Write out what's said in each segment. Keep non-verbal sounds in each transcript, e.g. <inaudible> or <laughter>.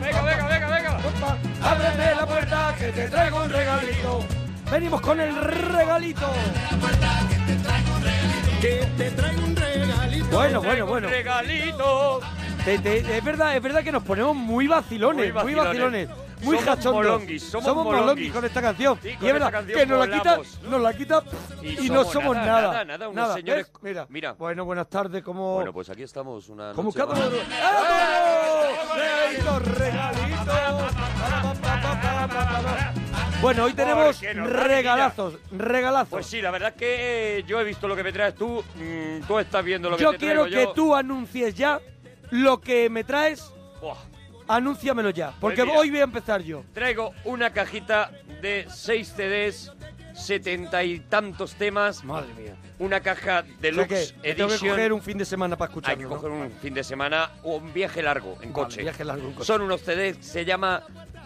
Venga, venga, venga, venga. Ábreme la puerta que te traigo un regalito. Venimos con el regalito. Que te traigo un regalito. Bueno, bueno, bueno. Regalito. Te- te- es verdad, es verdad que nos ponemos muy vacilones, Muy muy vacilones. Muy Somos molonguis, somos molonguis molonguis. con esta canción. Sí, y es verdad canción que nos la quita, nos la quita y, Y no somos somos nada, nada. nada, nada, unos señores- ¿ves? Mira, Mira. Bueno, buenas tardes, como Bueno, pues aquí estamos una como noche cada uno. ¡Regalito, regalito! Bueno, hoy tenemos regalazos, regalazos. Pues sí, la verdad es que eh, yo he visto lo que me traes tú, mm, tú estás viendo lo que yo te quiero traigo que yo. tú anuncies ya lo que me traes. Buah. Anúnciamelo ya, porque mira. hoy voy a empezar yo. Traigo una cajita de 6 CDs, setenta y tantos temas. Madre mía. Una caja O sea deluxe que me tengo que edition. coger un fin de semana para Hay escucharlo. que ¿no? coger un fin de semana o un viaje largo en Vale, coche. viaje largo en coche. Son unos CDs, se llama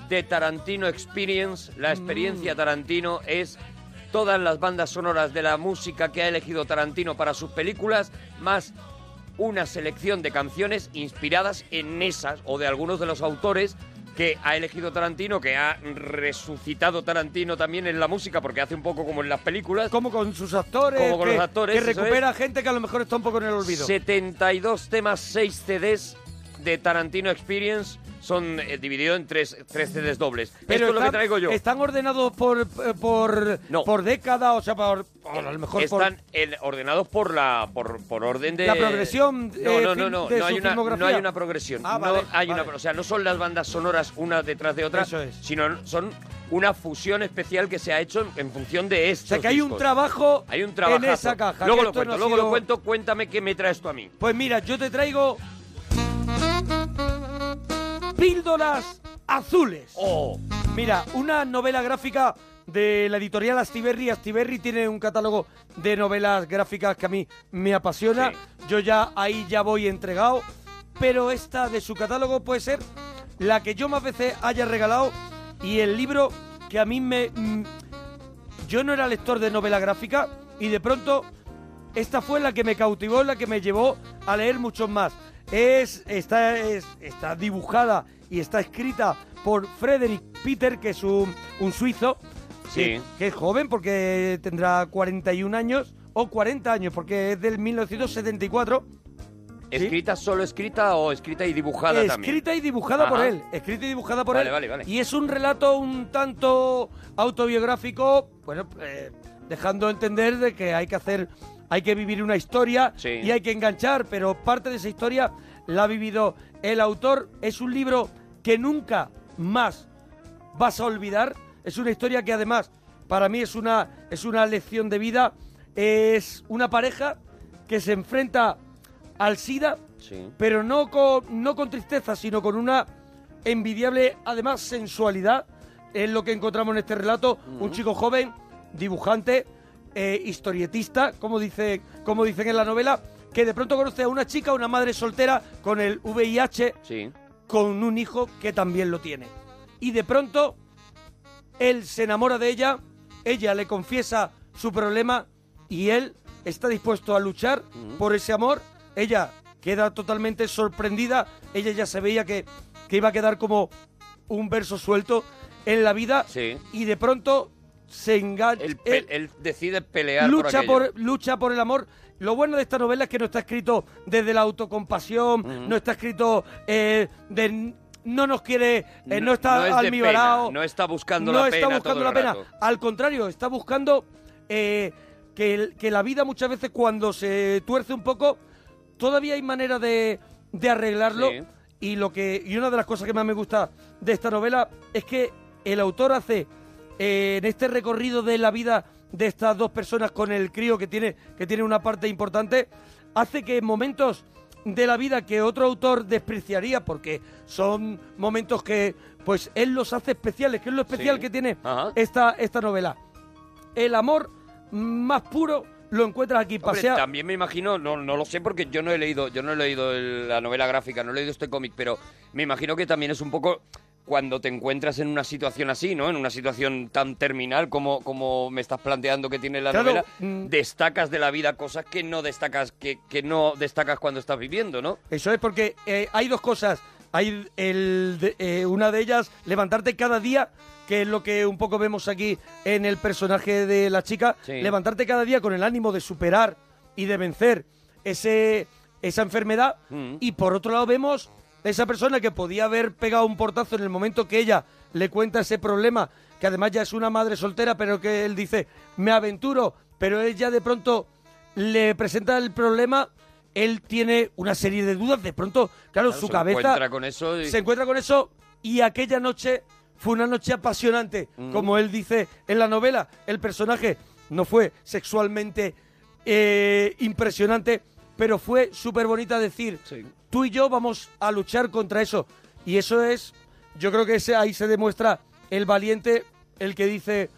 The Tarantino Experience. La experiencia Mm. Tarantino es todas las bandas sonoras de la música que ha elegido Tarantino para sus películas, más una selección de canciones inspiradas en esas o de algunos de los autores que ha elegido Tarantino, que ha resucitado Tarantino también en la música, porque hace un poco como en las películas. Como con sus actores. Como con que, los actores, Que recupera gente que a lo mejor está un poco en el olvido. 72 temas, 6 CDs de Tarantino Experience. Son eh, divididos en 3 tres CDs dobles. Esto es lo que están- traigo yo. ¿Están ordenados por, eh, por, No. por década? O sea, por, por a lo mejor Están por... en- ordenados por la por, por orden de La progresión, no eh, no no film- no de no su hay una filmografía. no hay una progresión Ah, no hay vale. una o sea no son las bandas sonoras una detrás de otra Eso es. sino son una fusión especial que se ha hecho en, en función de esto O sea, que hay un trabajo hay un en trabajazo. esa caja. luego lo esto cuento ha luego sido- lo cuento cuéntame qué me traes tú a mí Pues mira, yo te traigo... Píldoras azules. oh Mira, una novela gráfica de la editorial Astiberri. Astiberri tiene un catálogo de novelas gráficas que a mí me apasiona. Yo ya ahí ya voy entregado. Pero esta de su catálogo puede ser la que yo más veces haya regalado y el libro que a mí me... mm, Yo no era lector de novela gráfica y de pronto esta fue la que me cautivó, la que me llevó a leer muchos más. Es, está, es, está dibujada y está escrita por Frederick Peter, que es un, un suizo, Sí. que, que es joven porque tendrá 41 años, o 40 años, porque es del 1974. escrita solo escrita o escrita y dibujada también Escrita y dibujada por él. Escrita y dibujada por Vale, él. vale, vale. Y es un relato un tanto autobiográfico, bueno, eh, dejando entender de que hay que hacer, hay que vivir una historia Sí. y hay que enganchar, pero parte de esa historia la ha vivido el autor. Es un libro que nunca más vas a olvidar. Es una historia que además para mí es una, es una lección de vida. Es una pareja que se enfrenta al SIDA, sí pero no con, no con tristeza, sino con una envidiable, además, sensualidad. Es lo que encontramos en este relato. Un chico joven, dibujante, eh, historietista, como, dice, como dicen en la novela, que de pronto conoce a una chica, una madre soltera, con el VIH, sí. con un hijo que también lo tiene. Y de pronto, él se enamora de ella, ella le confiesa su problema y él está dispuesto a luchar por ese amor. Ella queda totalmente sorprendida, ella ya se veía que, que iba a quedar como un verso suelto en la vida. Sí. Y de pronto se engancha. él, decide pelear lucha por, lucha por el amor. Lo bueno de esta novela es que no está escrito desde la autocompasión, no está escrito eh, de no nos quiere, eh, no está no es de almibarado, pena, no está buscando no la está pena buscando todo la el pena. rato. Al contrario, está buscando eh, que, que la vida muchas veces cuando se tuerce un poco, todavía hay manera de, de arreglarlo. Sí. Y lo que y una de las cosas que más me gusta de esta novela es que el autor hace eh, en este recorrido de la vida de estas dos personas con el crío que tiene que tiene una parte importante hace que en momentos de la vida que otro autor despreciaría porque son momentos que pues él los hace especiales que es lo especial Sí. que tiene Ajá. esta esta novela el amor más puro lo encuentras aquí Hombre, pasea también me imagino, no, no lo sé porque yo no he leído, yo no he leído el- la novela gráfica, no he leído este cómic, pero me imagino que también es un poco cuando te encuentras en una situación así, ¿no? En una situación tan terminal como, como me estás planteando que tiene la Claro, novela, mm. destacas de la vida cosas que no destacas, que, que no destacas cuando estás viviendo, ¿no? Eso es porque eh, hay dos cosas. Hay el de- eh, una de ellas, levantarte cada día, que es lo que un poco vemos aquí en el personaje de la chica. Sí. Levantarte cada día con el ánimo de superar y de vencer ese, esa enfermedad. Mm. Y por otro lado vemos esa persona que podía haber pegado un portazo en el momento que ella le cuenta ese problema, que además ya es una madre soltera, pero que él dice, me aventuro, pero él ya de pronto le presenta el problema, él tiene una serie de dudas, de pronto, claro, Claro, su se cabeza encuentra con eso y- se encuentra con eso y aquella noche fue una noche apasionante, Mm. como él dice en la novela, el personaje no fue sexualmente eh, impresionante, pero fue súper bonita decir, Sí. tú y yo vamos a luchar contra eso. Y eso es, yo creo que ese, ahí se demuestra el valiente, el que dice,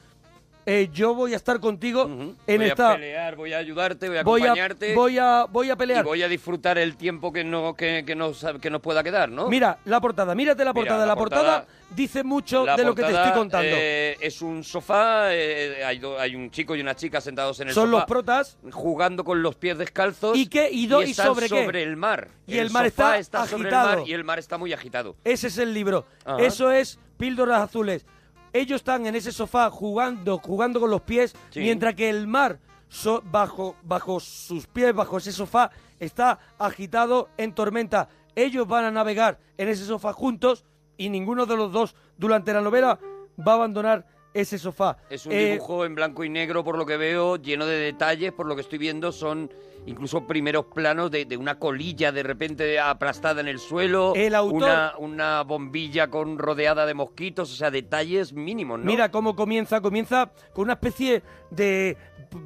eh, yo voy a estar contigo en voy esta... a pelear, voy a ayudarte, voy a voy, a, acompañarte voy, a, voy a y pelear. voy a disfrutar el tiempo que no que, que nos, que nos pueda quedar, ¿no? Mira, la portada, mírate la Mira, portada. la la portada, portada- dice mucho de lo que te estoy contando. eh, es un sofá, eh, hay, do- hay un chico y una chica sentados en el Son los sofá protas. jugando con los pies descalzos. ¿Y qué? ¿Y do- y están sobre qué? sobre el mar. Y el mar sofá está sobre el agitado. mar y el mar está muy agitado. Ese es el libro. Ajá. Eso es Píldoras Azules. Ellos están en ese sofá jugando, jugando con los pies, Sí. mientras que el mar so- bajo, bajo sus pies, bajo ese sofá, está agitado en tormenta. Ellos van a navegar en ese sofá juntos y ninguno de los dos durante la novela va a abandonar ese sofá. Es un Eh, dibujo en blanco y negro, por lo que veo, lleno de detalles, por lo que estoy viendo, son incluso primeros planos de, de una colilla de repente aplastada en el suelo, El autor- una, una bombilla con rodeada de mosquitos, o sea, detalles mínimos, ¿no? Mira cómo comienza, comienza con una especie de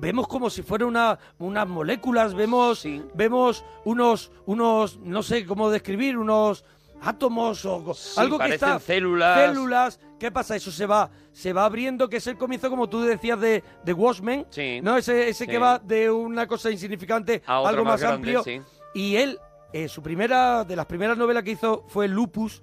vemos como si fuera una unas moléculas, vemos Sí. vemos unos unos no sé cómo describir, unos átomos o Sí, algo que está células. células. ¿Qué pasa? Eso se va se va abriendo, que es el comienzo como tú decías de de Watchmen, Sí. ¿no? Ese ese Sí. que va de una cosa insignificante A algo más más, grande, amplio. sí. Y él eh, su primera de las primeras novelas que hizo fue Lupus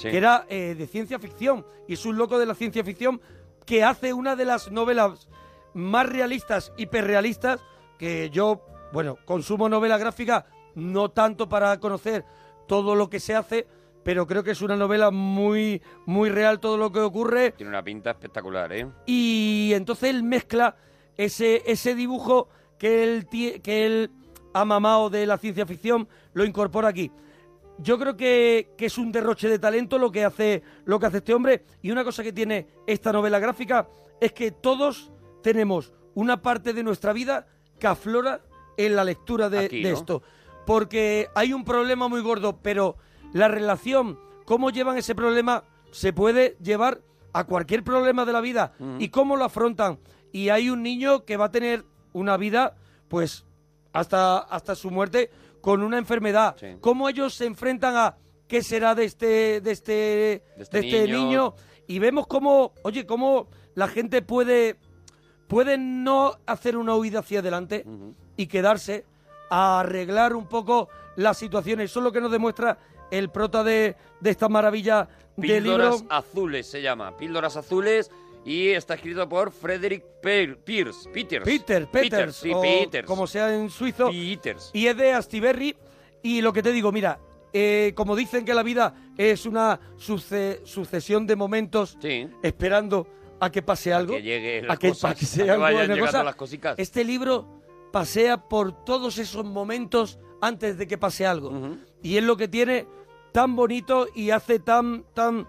que era eh, de ciencia ficción y es un loco de la ciencia ficción que hace una de las novelas más realistas, hiperrealistas, que yo, bueno, consumo novela gráfica no tanto para conocer todo lo que se hace, pero creo que es una novela muy, muy real todo lo que ocurre Tiene una pinta espectacular, ¿eh? y entonces él mezcla ese, ese dibujo que él, que él ha mamado de la ciencia ficción, lo incorpora aquí. Yo creo que, que es un derroche de talento lo que hace lo que hace este hombre y una cosa que tiene esta novela gráfica es que todos tenemos una parte de nuestra vida que aflora en la lectura de, Aquí, de ¿no? esto porque hay un problema muy gordo pero la relación cómo llevan ese problema se puede llevar a cualquier problema de la vida y cómo lo afrontan y hay un niño que va a tener una vida pues hasta hasta su muerte con una enfermedad Sí. cómo ellos se enfrentan a qué será de este de este de este este, niño. niño. y vemos cómo oye cómo la gente puede puede no hacer una huida hacia adelante y quedarse a arreglar un poco las situaciones eso es lo que nos demuestra el prota de, de esta maravilla libro Píldoras azules se llama. Píldoras azules y está escrito por Frederick Pe- Pierce. Peters. Peter Peters, sí, o Peters. como sea en suizo Peters. y es de Astiberri. Y lo que te digo, mira, eh, como dicen que la vida es una suce- sucesión de momentos Sí. esperando a que pase algo, que llegue a que, cosas, a que a sea que algo, vayan llegando cosa. las cosicas. Este libro pasea por todos esos momentos antes de que pase algo. Y es lo que tiene tan bonito y hace tan, tan,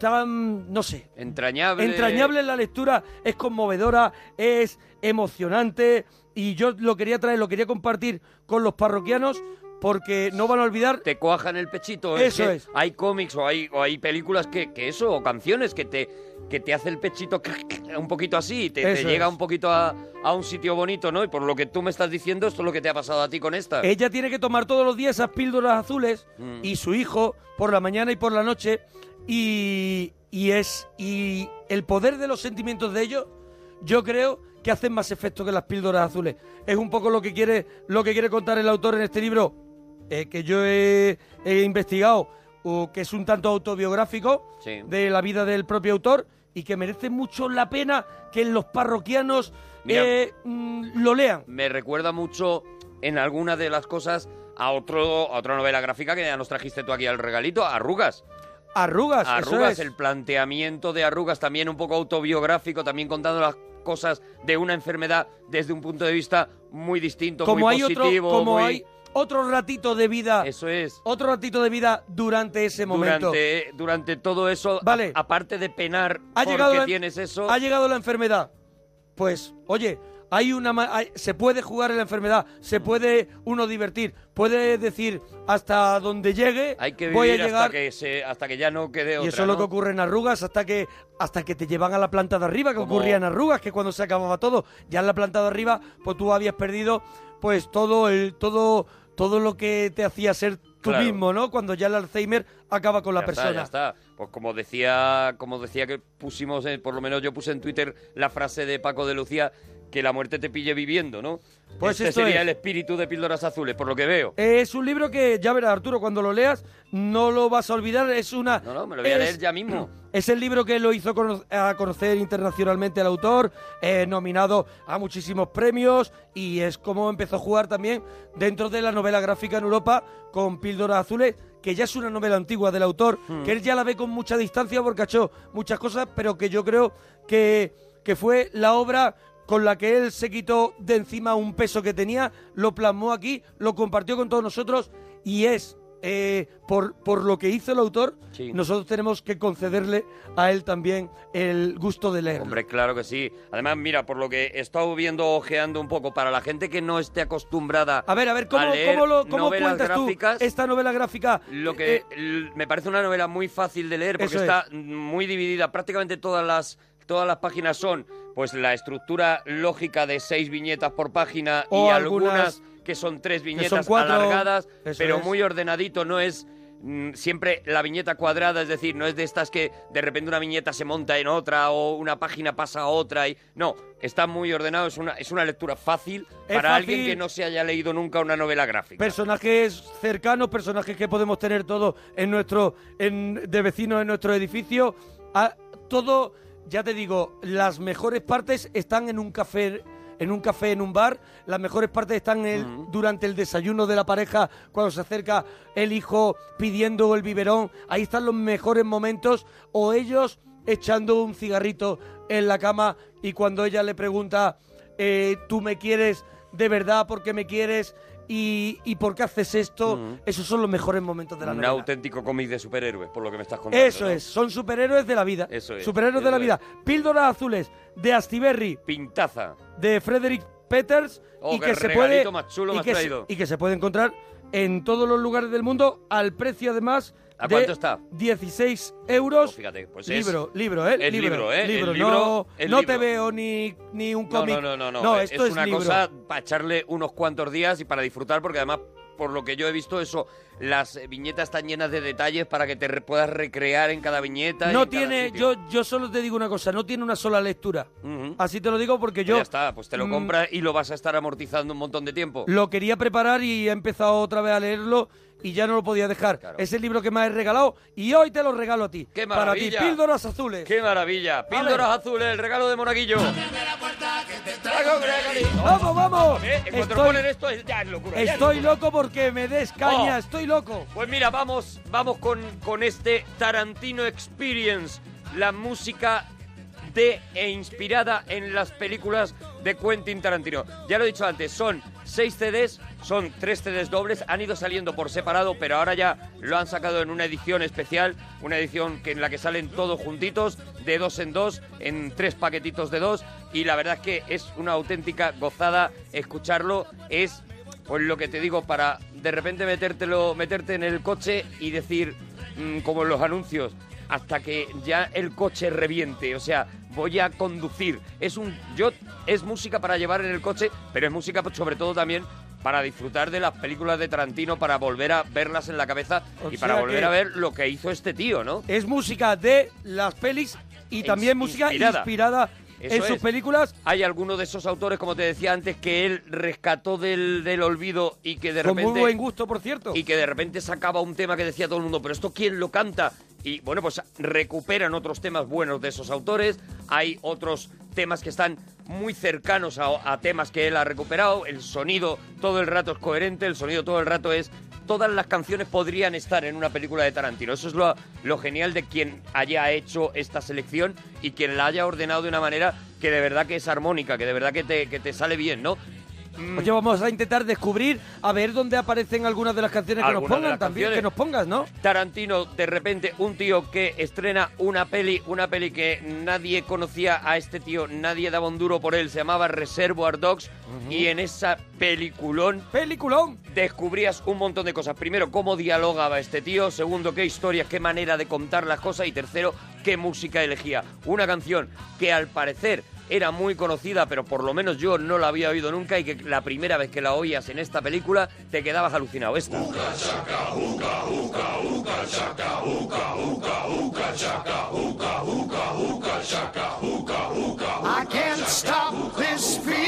tan, no sé, Entrañable. entrañable en la lectura, es conmovedora, es emocionante y yo lo quería traer, lo quería compartir con los parroquianos porque no van a olvidar Te cuajan el pechito. Eso que es. Hay cómics o hay, o hay películas que, que eso, o canciones que te, que te hace el pechito un poquito así, te, te llega es. un poquito a, a un sitio bonito, ¿no? Y por lo que tú me estás diciendo, esto es lo que te ha pasado a ti con esta. Ella tiene que tomar todos los días esas píldoras azules Mm. y su hijo por la mañana y por la noche y, y es y el poder de los sentimientos de ellos yo creo que hacen más efecto que las píldoras azules. Es un poco lo que quiere lo que quiere contar el autor en este libro eh, que yo he, he investigado uh, que es un tanto autobiográfico Sí. de la vida del propio autor y que merece mucho la pena que los parroquianos Mira. eh, mm, lo lean. Me recuerda mucho en algunas de las cosas a, otro, a otra novela gráfica que ya nos trajiste tú aquí al regalito, Arrugas. Arrugas, eso Arrugas, es. el planteamiento de Arrugas también un poco autobiográfico, también contando las cosas de una enfermedad desde un punto de vista muy distinto, como muy hay otro, positivo, como muy- hay otro ratito de vida, Eso es. otro ratito de vida durante ese momento. Durante, durante todo eso, Vale. a- aparte de penar Ha porque llegado la- tienes eso, Ha llegado la enfermedad. Pues, oye, hay una hay- se puede jugar en la enfermedad, se puede uno divertir, puede decir hasta donde llegue, hay que voy a vivir llegar hasta que se, hasta que ya no quede y otra, eso es lo que ocurre en arrugas hasta que hasta que te llevan a la planta de arriba, que Como- ocurría en arrugas, que cuando se acababa todo, ya en la planta de arriba, pues tú habías perdido pues todo el todo todo lo que te hacía ser tú Claro. mismo, ¿no? Cuando ya el Alzheimer acaba con la Ya está, persona. ya está. Pues como decía, como decía que pusimos, eh, por lo menos yo puse en Twitter la frase de Paco de Lucía, que la muerte te pille viviendo, ¿no? Pues este esto sería es. el espíritu de Píldoras Azules, por lo que veo. Es un libro que, ya verás, Arturo, cuando lo leas, no lo vas a olvidar. Es una. No, no, me lo voy a es- leer ya mismo. <clears throat> Es el libro que lo hizo cono- a conocer internacionalmente al autor, eh, nominado a muchísimos premios y es como empezó a jugar también dentro de la novela gráfica en Europa con Píldoras Azules, que ya es una novela antigua del autor, Hmm. que él ya la ve con mucha distancia porque ha hecho muchas cosas, pero que yo creo que, que fue la obra con la que él se quitó de encima un peso que tenía, lo plasmó aquí, lo compartió con todos nosotros y es, eh, por, por lo que hizo el autor, Sí. nosotros tenemos que concederle a él también el gusto de leer. Hombre, claro que sí. Además, mira, por lo que he estado viendo, ojeando un poco, para la gente que no esté acostumbrada A ver, a ver, ¿cómo, leer cómo, lo, cómo novelas cuentas gráficas, tú esta novela gráfica? Lo que Eh, l- me parece una novela muy fácil de leer porque está muy dividida. Prácticamente todas las todas las páginas son pues la estructura lógica de seis viñetas por página O y algunas algunas que son tres viñetas cuatro, alargadas, eso pero es. muy ordenadito. No es mm, siempre la viñeta cuadrada, es decir, no es de estas que de repente una viñeta se monta en otra o una página pasa a otra y no, está muy ordenado. Es una es una lectura fácil Es para alguien que no se haya leído nunca una novela gráfica. personajes cercanos, personajes que podemos tener todos en nuestro, en, de vecinos en nuestro edificio. A- todo, ya te digo, las mejores partes están en un café. En un café, en un bar, las mejores partes están en el- durante el desayuno de la pareja, cuando se acerca el hijo pidiendo el biberón, ahí están los mejores momentos, o ellos echando un cigarrito en la cama y cuando ella le pregunta, eh, ¿tú me quieres de verdad? ¿Por qué me quieres? ¿Y, y por qué haces esto? Ujú. Esos son los mejores momentos de la Un novela. auténtico cómic de superhéroes, por lo que me estás contando. Eso ¿no? es, son superhéroes de la vida. Eso es, Superhéroes de la eso vida. Píldoras azules de Astiberri, Pintaza. de Frederick Peters Oh, y qué que se regalito puede más chulo y me has que se- traído. y que se puede encontrar en todos los lugares del mundo al precio además ¿A cuánto está? 16 euros. Oh, fíjate, pues es- libro, libro, ¿eh? es libro, ¿eh? El Libro, libro, no, el no libro. te veo ni, ni un No, cómic. no, no, no, no. No, es, esto es, una libro. cosa para echarle unos cuantos días y para disfrutar, porque además, por lo que yo he visto, eso, las eh, viñetas están llenas de detalles para que te re- puedas recrear en cada viñeta. No tiene, yo, yo solo te digo una cosa, no tiene una sola lectura. Así te lo digo porque Pues yo ya está, pues te lo mm, compras y lo vas a estar amortizando un montón de tiempo. lo quería preparar y he empezado otra vez a leerlo y ya no lo podía dejar. Claro. Es el libro que me has regalado y hoy te lo regalo a ti. ¡Qué Para ti, maravilla! Píldoras Azules. ¡Qué maravilla! Píldoras azules, el regalo de Monaguillo. ¡Vamos, vamos! ¿Eh? En cuanto Estoy- ponen esto, es- ya es locura. ya es Estoy locura. loco porque me des caña, Oh. estoy loco. Pues mira, vamos, vamos con, con este Tarantino Experience, la música de e inspirada en las películas de Quentin Tarantino. Ya lo he dicho antes, son seis CDs, son tres CDs dobles, han ido saliendo por separado, pero ahora ya lo han sacado en una edición especial, una edición que en la que salen todos juntitos, de dos en dos, en tres paquetitos de dos, y la verdad es que es una auténtica gozada escucharlo, es pues lo que te digo, para de repente metértelo, meterte en el coche y decir, mm, como en los anuncios, hasta que ya el coche reviente. O sea, voy a conducir. Es un. Yo. Es música para llevar en el coche, pero es música pues, sobre todo también para disfrutar de las películas de Tarantino, para volver a verlas en la cabeza O y para volver a ver lo que hizo este tío, ¿no? Es música de las pelis y también música inspirada. en sus es. películas Hay alguno de esos autores, como te decía antes, que él rescató del, del olvido y que de con repente muy buen gusto, por cierto. y que de repente sacaba un tema que decía todo el mundo, pero esto quién lo canta? Y bueno, pues recuperan otros temas buenos de esos autores, hay otros temas que están muy cercanos a, a temas que él ha recuperado, el sonido todo el rato es coherente, el sonido todo el rato es... Todas las canciones podrían estar en una película de Tarantino. Eso es lo, lo genial de quien haya hecho esta selección y quien la haya ordenado de una manera que de verdad que es armónica, que de verdad que te, que te sale bien, ¿no? Oye, vamos a intentar descubrir a ver dónde aparecen algunas de las canciones que nos Algunas de pongan las también, canciones. que nos pongas, ¿no? Tarantino, de repente, un tío que estrena una peli, una peli que nadie conocía a este tío, nadie daba un duro por él, se llamaba Reservoir Dogs, y en esa peliculón Peliculón. descubrías un montón de cosas. Primero, cómo dialogaba este tío, segundo, qué historias, qué manera de contar las cosas, y tercero, qué música elegía. Una canción que al parecer era muy conocida, pero por lo menos yo no la había oído nunca, y que la primera vez que la oías en esta película te quedabas alucinado. Esta. I can't stop this feeling.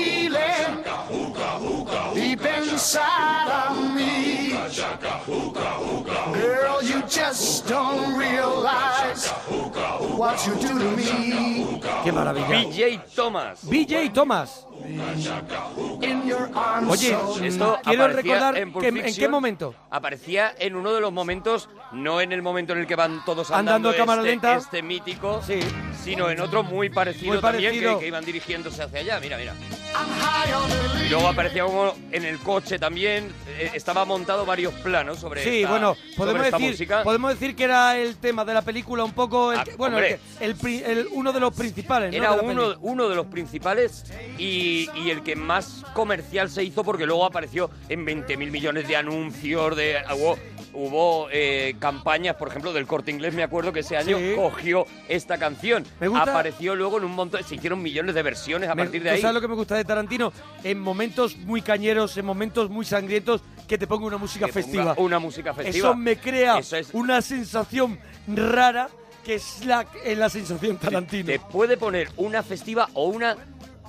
Girl, you just don't realize what you do to me. Qué maravilla. BJ Thomas. BJ Thomas. Oye, Esto Quiero aparecía recordar en, que- en qué momento. Aparecía en uno de los momentos, no en el momento en el que van todos Andando andando, a cámara este, lenta. este mítico, Sí. sino en otro muy parecido, Muy también, parecido. que, que iban dirigiéndose hacia allá. Mira, mira. Y luego aparecía como en el coche también, eh, estaba montado varios planos sobre Sí, esta, bueno, podemos decir, música. podemos decir que era el tema de la película un poco, el Ah, bueno, el, uno de los principales, ¿no? Era de uno, uno de los principales y, y el que más comercial se hizo porque luego apareció en 20.000 millones de anuncios, de hubo, hubo, eh, campañas, por ejemplo, del Corte Inglés, me acuerdo que ese año Sí. cogió esta canción. Me gusta- Apareció luego en un montón, se hicieron millones de versiones a Me- partir de ¿tú ahí. ¿Sabes lo que me gusta de Tarantino? En momentos muy cañeros, en momentos muy sangrientos, que te ponga una música Que ponga festiva. Una música festiva. Eso me crea Eso es- una sensación rara que es la, es la sensación Tarantino. Te puede poner una festiva o una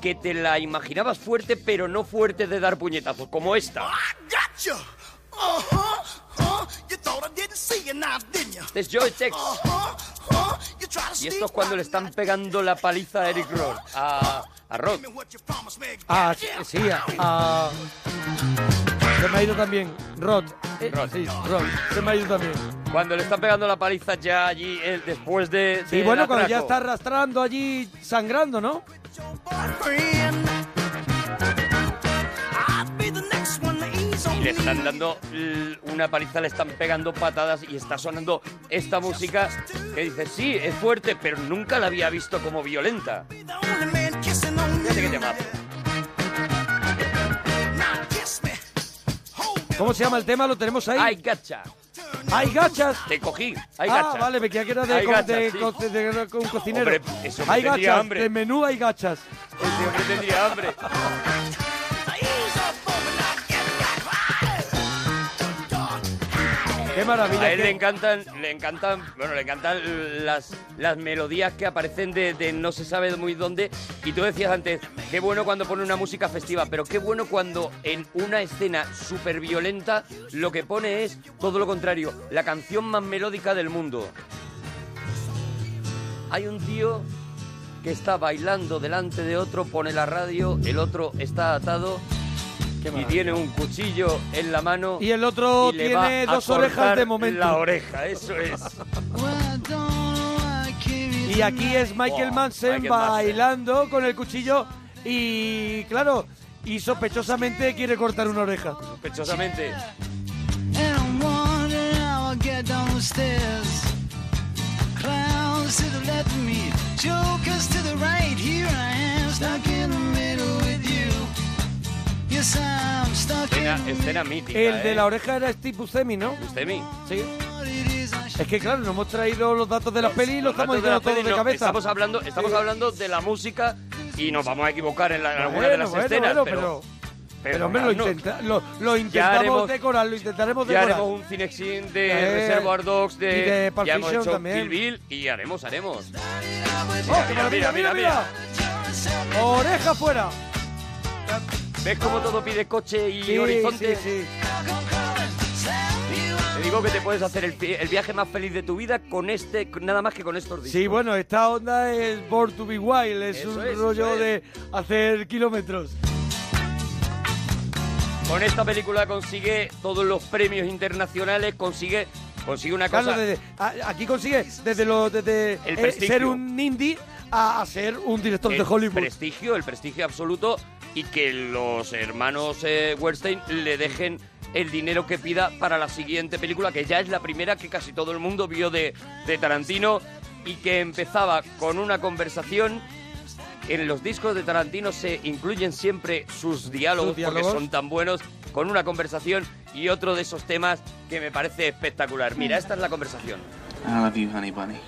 que te la imaginabas fuerte, pero no fuerte de dar puñetazos, como esta. Gotcha. Uh-huh. You thought I didn't see you now, didn't you? Este es Joe Tex. You try to Y esto es cuando le están pegando la paliza a Eric Roth, a, a me. Ah, sí, sí, a- a- Se me ha ido también. Rod. Eh, Rod. Sí, Rod. Se me ha ido también. Cuando le están pegando la paliza ya allí, eh, después de. Sí, del bueno, cuando ya está arrastrando allí, sangrando, ¿no? Y le están dando una paliza, le están pegando patadas y está sonando esta música que dice, sí, es fuerte, pero nunca la había visto como violenta. Fíjate que you. ¿Cómo se llama el tema? Lo tenemos ahí. ¡Ay, gacha! ¡Hay gachas! Te cogí. ¡Ay, ah, gacha! vale, me creía que era de, Hay co- gachas, de, sí. co- de- de- un cocinero. Hombre, eso me hay gachas, hambre. de menú hay gachas. Este hombre tendría hambre. Qué maravilla. A él le encantan, le encantan, bueno, le encantan las, las melodías que aparecen de, de no se sabe muy dónde. Y tú decías antes, qué bueno cuando pone una música festiva, pero qué bueno cuando en una escena súper violenta lo que pone es todo lo contrario, la canción más melódica del mundo. Hay un tío que está bailando delante de otro, pone la radio, el otro está atado y tiene un cuchillo en la mano. Y el otro y le va tiene a dos orejas de momento. La oreja, eso es. Y aquí es Michael Wow, Manson Michael Manson. bailando con el cuchillo y, claro, y sospechosamente quiere cortar una oreja. Sospechosamente. Clowns to the left of me, jokers to the right. Here I am, stuck in the middle Escena, escena mítica. El de ¿eh? la oreja era Steve Buscemi, ¿no? Buscemi. Sí. Es que claro, nos hemos traído los datos de la peli y los estamos de la diciendo todos de no, cabeza. Estamos hablando, estamos Sí. hablando de la música y nos vamos a equivocar en, la- en alguna Bueno, de las bueno, escenas, bueno, pero, pero, pero, hombre, lo, intenta- lo, lo intentamos haremos- decorar, lo intentaremos Ya decorar. haremos un cinexin de Eh, Reservoir Dogs, de, y de ya hemos hecho también. Kill Bill y haremos, haremos. ¡Oh, qué maravilla, mira, mira! Oreja fuera. ¿Ves cómo todo pide coche y Sí, horizonte? sí, sí. Te digo que te puedes hacer el, viaje más feliz de tu vida con este, nada más que con estos discos. Sí, bueno, esta onda es Born to be Wild, es Eso un es, rollo es. de hacer kilómetros. Con esta película consigue todos los premios internacionales, consigue, consigue una Claro, cosa... desde- a- aquí consigue desde, lo, desde El eh, prestigio. ser un indie a, a ser un director el de Hollywood. prestigio, el prestigio absoluto y que los hermanos eh, Weinstein le dejen el dinero que pida para la siguiente película, que ya es la primera que casi todo el mundo vio de, de Tarantino y que empezaba con una conversación. En los discos de Tarantino se incluyen siempre sus diálogos, Sus diálogos. porque son tan buenos, con una conversación y otro de esos temas que me parece espectacular. Mira, esta es la conversación. I love you, honey bunny.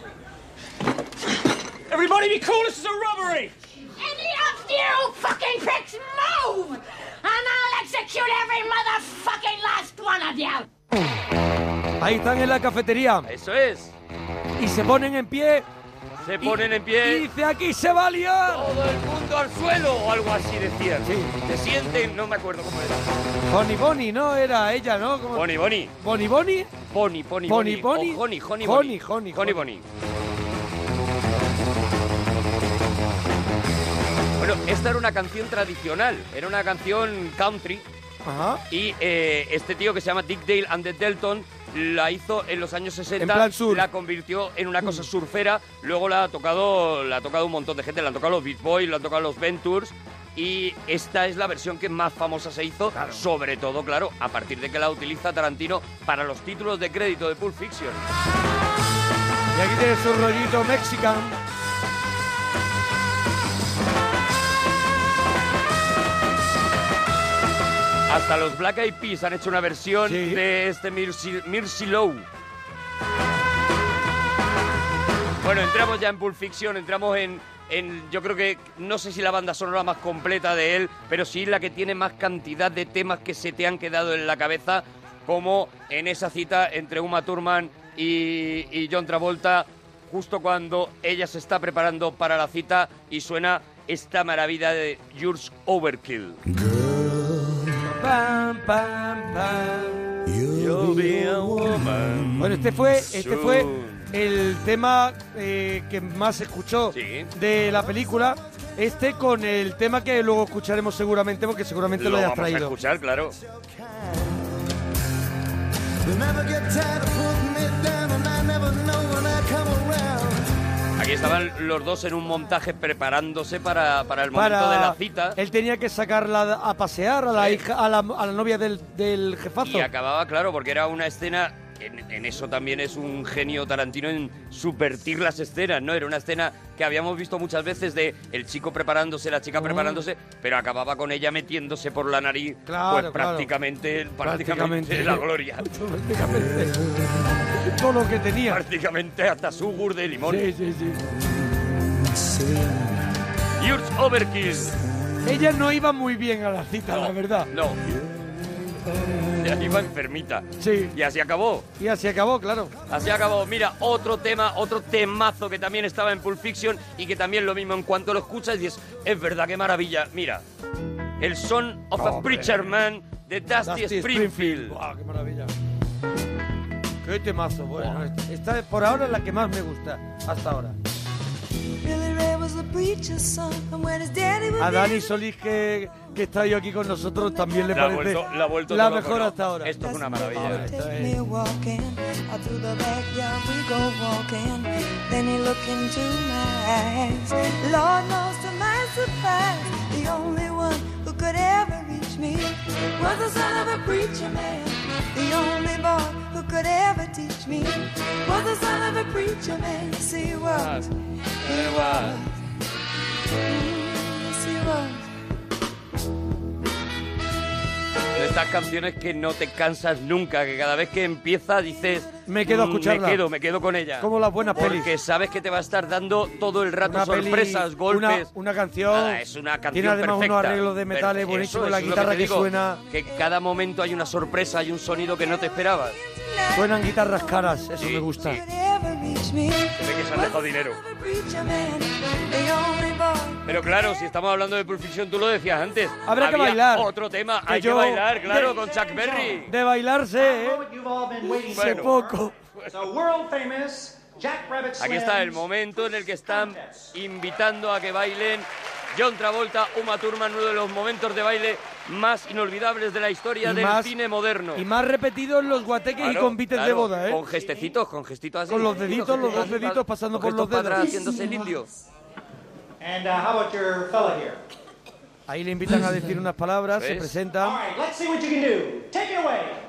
Everybody be cool, this is a robbery! Any of you fucking pricks move! And I'll execute every motherfucking last one of you! Ahí están en la cafetería Eso es. y se ponen en pie. Se y- ponen en Y pie. dice, aquí se va a liar. todo el mundo al suelo o algo así decían. Se sienten, no me acuerdo cómo era. Bonnie Bonnie, ¿no? Era ella, ¿no? ¿Cómo- Bonnie, Bonnie. Bonnie Bonnie. Pony, Pony, Pony, Bonnie. O Honey, Honey, Honey, Bonnie. Honey, Honey, Honey. Bonnie. Bueno, esta era una canción tradicional, era una canción country Ajá. y eh, este tío que se llama Dick Dale and the Delton la hizo en los años 60, En plan surf. la convirtió en una cosa surfera, luego la ha tocado la ha tocado un montón de gente, la han tocado los Beach Boys, la han tocado los Ventures y esta es la versión que más famosa se hizo, sobre todo, claro, a partir de que la utiliza Tarantino para los títulos de crédito de Pulp Fiction. Y aquí tiene su rollito mexican. Hasta los Black Eyed Peas han hecho una versión Sí. de este Mirsi, Mirsi Low. Bueno, entramos ya en Pulp Fiction, entramos en, en, yo creo que, no sé si la banda sonora más completa de él, pero sí la que tiene más cantidad de temas que se te han quedado en la cabeza, como en esa cita entre Uma Thurman y, y John Travolta, justo cuando ella se está preparando para la cita y suena esta maravilla de Yours Overkill. Pam, pam, pam. You'll be a woman. Bueno, este fue, este fue el tema eh, que más se escuchó Sí. de la película. Este con el tema que luego escucharemos seguramente, porque seguramente lo, Lo hayas vamos a traído. escuchar, claro. You never get tired of putting me down, Aquí estaban los dos en un montaje preparándose para, para el momento Para de la cita. Él tenía que sacarla a pasear a la Sí. hija, a la, a la novia del, del jefazo. Y acababa, claro, porque era una escena. En, en eso también es un genio Tarantino en subvertir las escenas, ¿no? Era una escena que habíamos visto muchas veces de el chico preparándose, la chica preparándose, pero acababa con ella metiéndose por la nariz, Claro, pues claro. prácticamente, prácticamente, Prácticamente. la gloria. <laughs> Prácticamente. Todo lo que tenía. prácticamente hasta su gur de limón. Sí, sí, sí. Yours Overkill. Ella no iba muy bien a la cita, la verdad. No. <laughs> Ya iba enfermita. Sí. Y así acabó. Y así acabó, claro. Así acabó. Mira, otro tema, otro temazo que también estaba en Pulp Fiction y que también lo mismo en cuanto lo escuchas y es, es verdad, qué maravilla. Mira, el Son of a. Preacher Man de Dusty, Dusty Springfield. Guau, qué maravilla. Qué temazo. Bueno, esta, esta por ahora es la que más me gusta hasta ahora. A Dani Solís, que, que está hoy aquí con nosotros, también le La parece vuelto- la ha vuelto la todo mejor loco, ¿no? hasta ahora. Esto es una maravilla. The we go walking then he looked into my eyes. Lord knows to my surprise the only one who could ever reach me was the son of a preacher man. The only boy who could ever teach me was the son of a preacher man. Yes he was. Yes he was De estas canciones que no te cansas nunca, que cada vez que empieza dices... Me quedo a "Mm, escucharla". Me quedo, me quedo con ella. Como las buenas Porque pelis. sabes que te va a estar dando todo el rato Una peli, sorpresas, golpes. Una, una canción. Nada, es una canción Tiene además perfecta. unos arreglos de metales buenísimos, eso la guitarra que, digo, suena. Que cada momento hay una sorpresa, hay un sonido que no te esperabas. Suenan guitarras caras, eso Sí, me gusta. sí. Se ve que se han dejado dinero. Pero claro, si estamos hablando de Pulp Fiction, tú lo decías antes. Habrá que bailar. Otro tema, Que hay yo- que bailar, claro, de- con Chuck Berry. De bailarse, ¿eh? Bueno. poco. The world famous Jack Rabbit Aquí está el momento en el que están invitando a que bailen John Travolta, Uma Thurman, uno de los momentos de baile más inolvidables de la historia Y del más- cine moderno. Y más repetidos los guateques y Claro, convites de claro, boda, ¿eh? Con gestecitos, con gestitos así. Con los deditos, los dos deditos pasando con por los para dedos. atrás, haciéndose el indio. And uh, how about your fella here? Ahí le invitan a decir <laughs> unas palabras, se ¿Ves? All presentan. right, let's see what you can do. Take it away.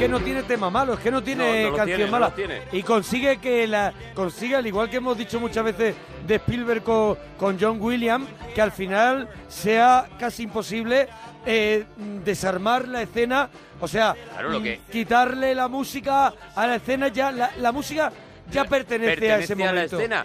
Que no tiene tema malo, es que no tiene No, no canción tiene, mala. tiene. Y consigue que la consiga, al igual que hemos dicho muchas veces de Spielberg co- con, John Williams, que al final sea casi imposible eh, desarmar la escena, o sea, Claro, lo que- quitarle la música a la escena ya, la, la música ya pertenece, a ese la momento. escena.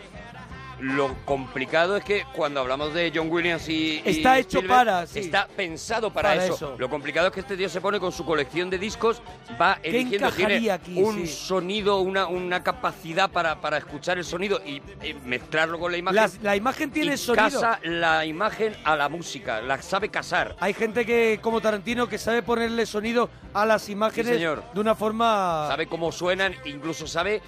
Lo complicado es que cuando hablamos de John Williams y. y Está hecho Spielberg, para, sí. Está pensado para, Para eso. eso. Lo complicado es que este tío se pone con su colección de discos, va ¿Qué eligiendo, tiene aquí? un Sí. sonido, una, una capacidad para, para escuchar el sonido y, mezclarlo con la imagen. Las- la imagen tiene y sonido. casa la imagen a la música, la sabe casar. Hay gente que, como Tarantino, que sabe ponerle sonido a las imágenes señor. de una forma... Sabe cómo suenan, incluso sabe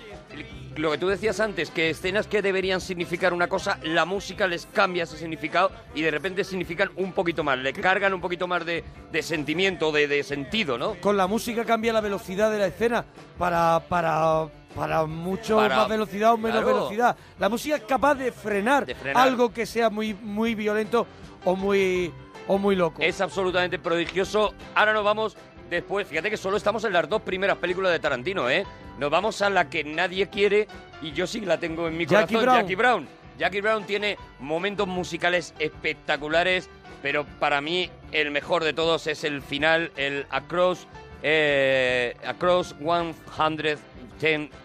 lo que tú decías antes, que escenas que deberían significar una cosa, la música les cambia ese significado y de repente significan un poquito más, le cargan un poquito más de, de sentimiento, de, de sentido, ¿no? Con la música cambia la velocidad de la escena para, para, para mucho Para- más velocidad o menos claro. velocidad. La música es capaz de frenar, De frenar. algo que sea muy, muy violento o muy, o muy loco. Es absolutamente prodigioso. Ahora nos vamos después, fíjate que solo estamos en las dos primeras películas de Tarantino, ¿eh? Nos vamos a la que nadie quiere y yo sí la tengo en mi Jackie corazón, Brown. Jackie Brown. Jackie Brown tiene momentos musicales espectaculares, pero para mí el mejor de todos es el final, el Across, eh, Across 110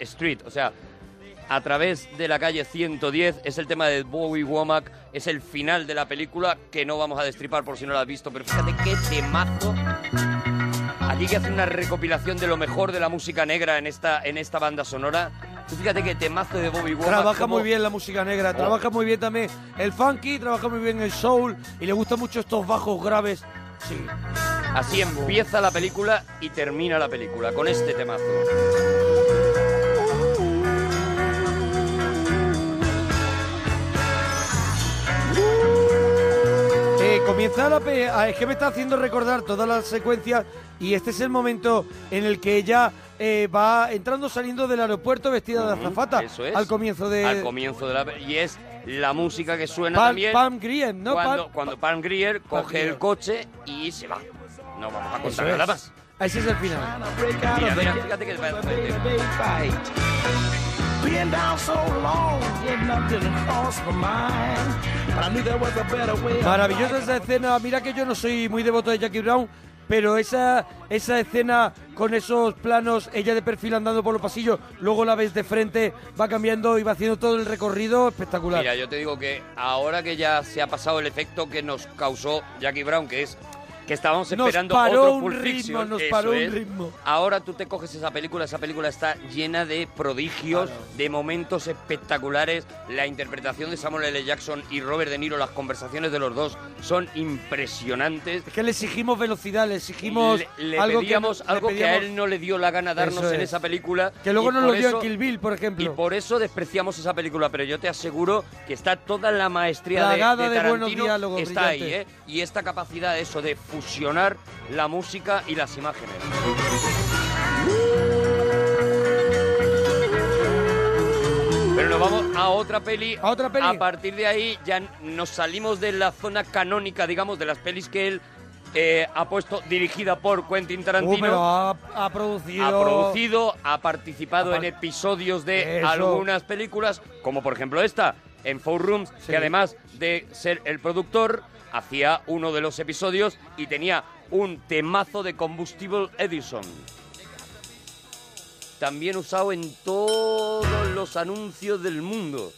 Street. O sea, a través de la calle 110 es el tema de Bowie Womack, es el final de la película que no vamos a destripar por si no lo has visto, pero fíjate qué temazo. Aquí que hace una recopilación de lo mejor de la música negra en esta, en esta banda sonora. Tú fíjate qué temazo de Bobby Womack. Trabaja muy bien la música negra, trabaja muy bien también el funky, trabaja muy bien el soul y le gustan mucho estos bajos graves. Sí. Así empieza la película y termina la película, con este temazo. Comienza la pe- ah, es que me está haciendo recordar todas las secuencias y este es el momento en el que ella eh, va entrando saliendo del aeropuerto vestida de azafata Eso es. al comienzo de Al comienzo de la Y es la música que suena Pam, también. Pam Grier, ¿no? cuando, Pam- cuando Pam Grier coge Grier. el coche y se va. No vamos a contar nada más. Ese es el final. Mira, mira, fíjate que Been down so long, nothing crossed my mind. But I knew there was a better way. of Maravillosa esa escena. Mira que yo no soy muy devoto de Jackie Brown, pero esa, esa escena con esos planos, ella de perfil andando por los pasillos, luego la ves de frente, va cambiando y va haciendo todo el recorrido espectacular. Mira, yo te digo que ahora que ya se ha pasado el efecto que nos causó Jackie Brown, que es que estábamos Nos esperando paró otro un Pulp ritmo, Fiction, nos eso paró un es. ritmo. Ahora tú te coges esa película, esa película está llena de prodigios, de momentos espectaculares. La interpretación de Samuel L. Jackson y Robert De Niro, las conversaciones de los dos son impresionantes. Es que le exigimos velocidad, le exigimos le, le algo, pedíamos que, le algo que a él no le dio la gana darnos Eso en es. esa película. Que luego nos lo dio en eso- Kill Bill, por ejemplo. Y por eso despreciamos esa película, pero yo te aseguro que está toda la maestría de, Plagada de de buenos Tarantino diálogos está ahí. ¿eh? Y esta capacidad de eso, de fusionar la música y las imágenes. Pero nos vamos a otra peli. A otra peli. A partir de ahí ya nos salimos de la zona canónica, digamos, de las pelis que él eh, ha puesto dirigida por Quentin Uh, Tarantino. pero ha, ha producido... ha producido, ha participado Ha en episodios de Eso. algunas películas, como por ejemplo esta, en Four Rooms, Sí. que además de ser el productor, hacía uno de los episodios y tenía un temazo de Combustible Edison. También usado en todos los anuncios del mundo.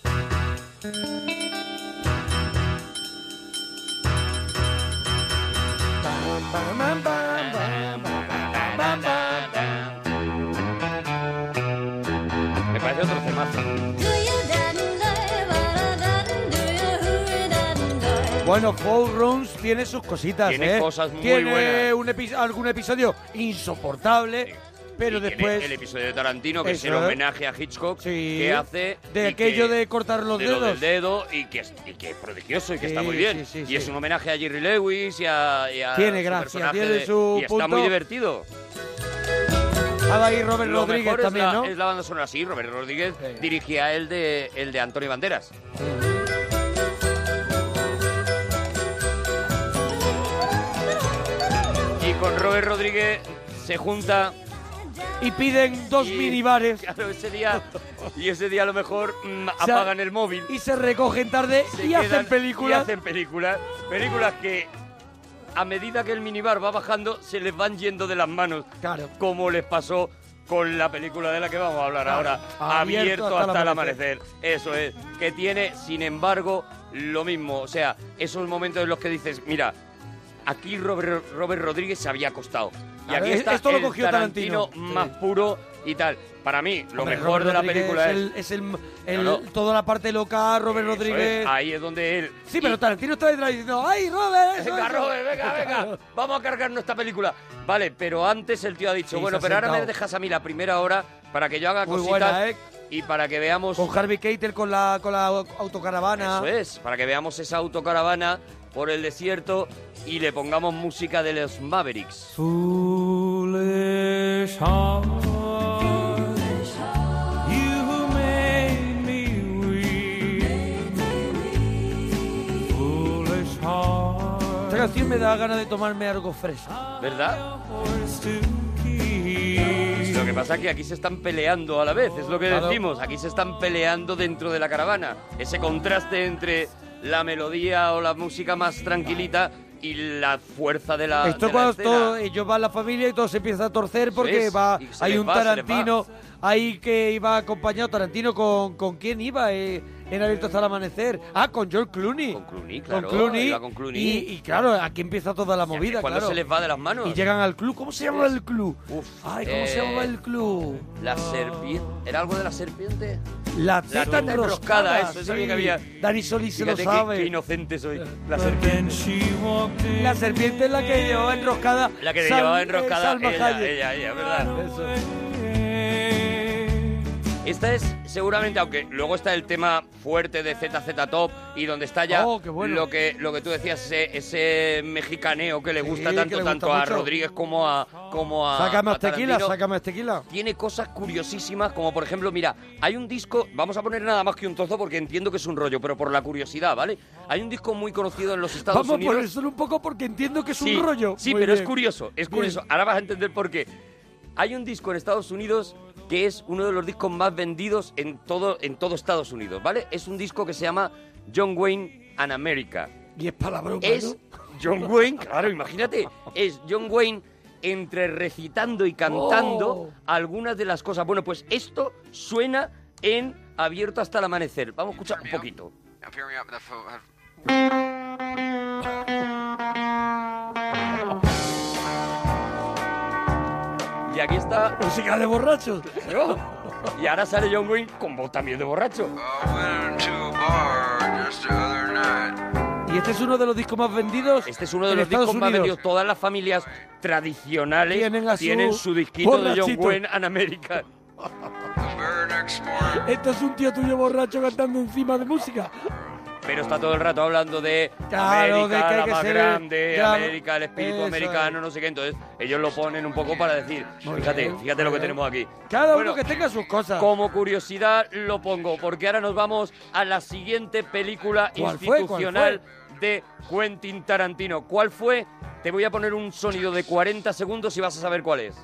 Bueno, Four Rooms tiene sus cositas, Tiene ¿eh? cosas muy tiene buenas. un epi- algún episodio insoportable, pero Y después... el episodio de Tarantino, que es el homenaje a Hitchcock, Sí. que hace... De aquello que- de cortar los de lo dedos. del dedo y que, es, y que es prodigioso y que Sí, está muy bien. sí, y es un homenaje a Jerry Lewis y a, y a Tiene su gracia, tiene de- su y está punto. muy divertido. Estaba ahí Robert Lo Rodríguez mejor es también, la, ¿no? es la banda sonora, sí, Robert Rodríguez dirigía el de, el de Antonio Banderas. Con Robert Rodríguez se junta Y piden dos y- minibares Claro, ese día, y ese día a lo mejor mm, O sea, apagan el móvil. y se recogen tarde se y hacen películas. Y hacen películas. Películas que a medida que el minibar va bajando se les van yendo de las manos. Claro. Como les pasó con la película de la que vamos a hablar Claro. ahora. Abierto Abierto, hasta el hasta, el amanecer. amanecer. Eso es. Que tiene, sin embargo, lo mismo. O sea, esos momentos en los que dices, mira, aquí Robert, Robert Rodríguez se había acostado. Y aquí es- está esto lo el cogió Tarantino. más Sí. puro y tal. Para mí, lo Hombre, mejor Robert de la Rodríguez película es... el, es el, toda la parte loca, Robert Eso es, Rodríguez. ahí es donde él... Sí, pero Tarantino está detrás diciendo, ¡ay, Robert! eso, Venga, eso". Robert, venga, venga, <laughs> vamos a cargarnos esta película. Vale, pero antes el tío ha dicho, Sí, bueno, se ha pero ahora me sentado. dejas a mí la primera hora para que yo haga Muy cositas buena, ¿eh? y para que veamos... Con Harvey Keitel con la, con la autocaravana. Eso es, para que veamos esa autocaravana por el desierto y le pongamos música de los Mavericks. Foolish heart, you made me weak. Foolish heart, Esta canción me da ganas de tomarme algo fresco. ¿Verdad? Lo que pasa es que aquí se están peleando a la vez, es lo que Claro. decimos. Aquí se están peleando dentro de la caravana. Ese contraste entre la melodía o la música más tranquilita y la fuerza de la. Esto de la cuando escena. todo, ellos van la familia y todo se empieza a torcer porque es, va, y se hay les un va, se les Tarantino ahí que iba acompañado Tarantino con con quién iba eh, en abierto hasta el amanecer. Ah, con George Clooney. Con Clooney, claro. Con Clooney. iba con Clooney. Y, y claro, aquí empieza toda la movida, Cuando claro. se les va de las manos. Y llegan al club. ¿Cómo se llama el club? Uf, Ay, ¿cómo se eh, llamaba el club? La serpiente. ¿Era algo de la serpiente? La teta enroscada. enroscada, eso, eso sí. bien que había. Dani Solís se lo Fíjate qué- sabe. Qué, inocente soy. La serpiente. La serpiente es la que llevaba enroscada. La que llevaba enroscada Salma ella, ella, ella, ¿verdad? Eso. Esta es seguramente, aunque luego está el tema fuerte de ZZ Top y donde está ya Oh, bueno. lo que lo que tú decías, ese, ese mexicaneo que le gusta tanto le gusta tanto a. Rodríguez como a como a Saca más a tequila, saca más tequila. Tiene cosas curiosísimas, como por ejemplo, mira, hay un disco, vamos a poner nada más que un trozo porque entiendo que es un rollo, pero por la curiosidad, ¿vale? Hay un disco muy conocido en los Estados Vamos a Unidos. poner solo un poco porque entiendo que es Sí, un rollo. Sí, Muy pero es curioso, es Bien. curioso. Ahora vas a entender por qué. Hay un disco en Estados Unidos que es uno de los discos más vendidos en todo, en todo Estados Unidos, ¿vale? Es un disco que se llama John Wayne and America. Y es para broma, Es ¿no? John Wayne, claro, imagínate, es John Wayne entre recitando y cantando Oh. algunas de las cosas. Bueno, pues esto suena en Abierto hasta el amanecer. Vamos a escuchar un poquito. Y aquí está Música de borrachos. yo. Y ahora sale John Wayne con voz también de borracho. Y este es uno de los discos más vendidos. Este es uno de los Estados discos más Unidos. vendidos. Todas las familias tradicionales Tienen su su disquito de John borrachito. Wayne and America. Esto es un tío tuyo borracho cantando encima de música. Pero está todo el rato hablando de Claro, de América, que hay la que más ser- grande, América, el espíritu eso americano, no sé qué. Entonces, ellos lo ponen un poco para decir, fíjate, bien, fíjate lo que tenemos aquí. Cada Bueno, uno que tenga sus cosas. Como curiosidad lo pongo, porque ahora nos vamos a la siguiente película ¿Cuál fue? ¿Cuál institucional de Quentin Tarantino. ¿Cuál fue? Te voy a poner un sonido de 40 segundos y vas a saber cuál es.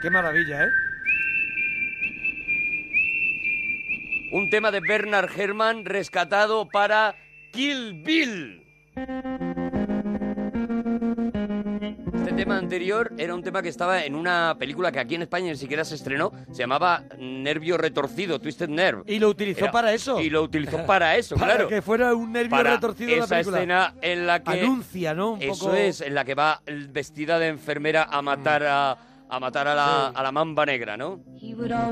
Qué maravilla, ¿eh? Un tema de Bernard Herrmann rescatado para Kill Bill. Este tema anterior era un tema que estaba en una película que aquí en España ni siquiera se estrenó. Se llamaba Nervio Retorcido, Twisted Nerve. Y lo utilizó Era- para eso. Y lo utilizó <laughs> para eso, Para claro. que fuera un nervio Para retorcido de la esa película. escena en la que Anuncia, ¿no? Un eso poco- es, en la que va vestida de enfermera a matar a, a matar a la, a la mamba negra, ¿no? La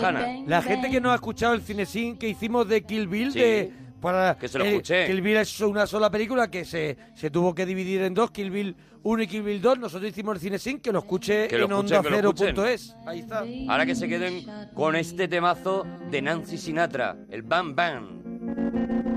bang, La gente que no ha escuchado el cinesín que hicimos de Kill Bill, Sí. de, para, Que se lo eh, escuché. Kill Bill es una sola película que se, se tuvo que dividir en dos, Kill Bill 1 y Kill Bill 2. Nosotros hicimos el cinesín, que lo escuche Que lo en escuchen, que lo escuchen. ondacero.es. Ahí está. Ahora que se queden con este temazo de Nancy Sinatra, el Bam Bam.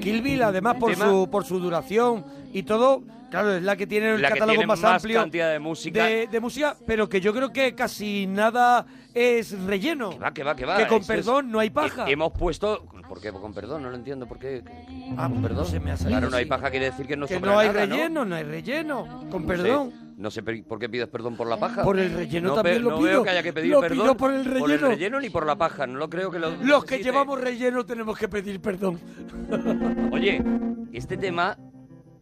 Kill Bill, además, por Tema- su, por su duración y todo, claro, es la que tiene el La que catálogo tiene más, más amplio cantidad de música. de, de música, pero que yo creo que casi nada es relleno. Que va, que va, que va. Que con Eso es- perdón no hay paja. Hemos puesto... ¿Por qué con perdón? No lo entiendo. ¿Por qué? Ah, ¿Con perdón? no se me ha salido Claro, no hay paja quiere decir que no que sobra no hay nada, ¿no? relleno, ¿no? hay relleno. Con No perdón. sé, No sé por qué pides perdón por la paja. Por el relleno no también lo no pido. veo que haya que pedir Lo perdón. pido por el Por el relleno. ni por la paja. No lo creo que lo. Los que llevamos relleno tenemos que pedir perdón. <laughs> Oye, este tema,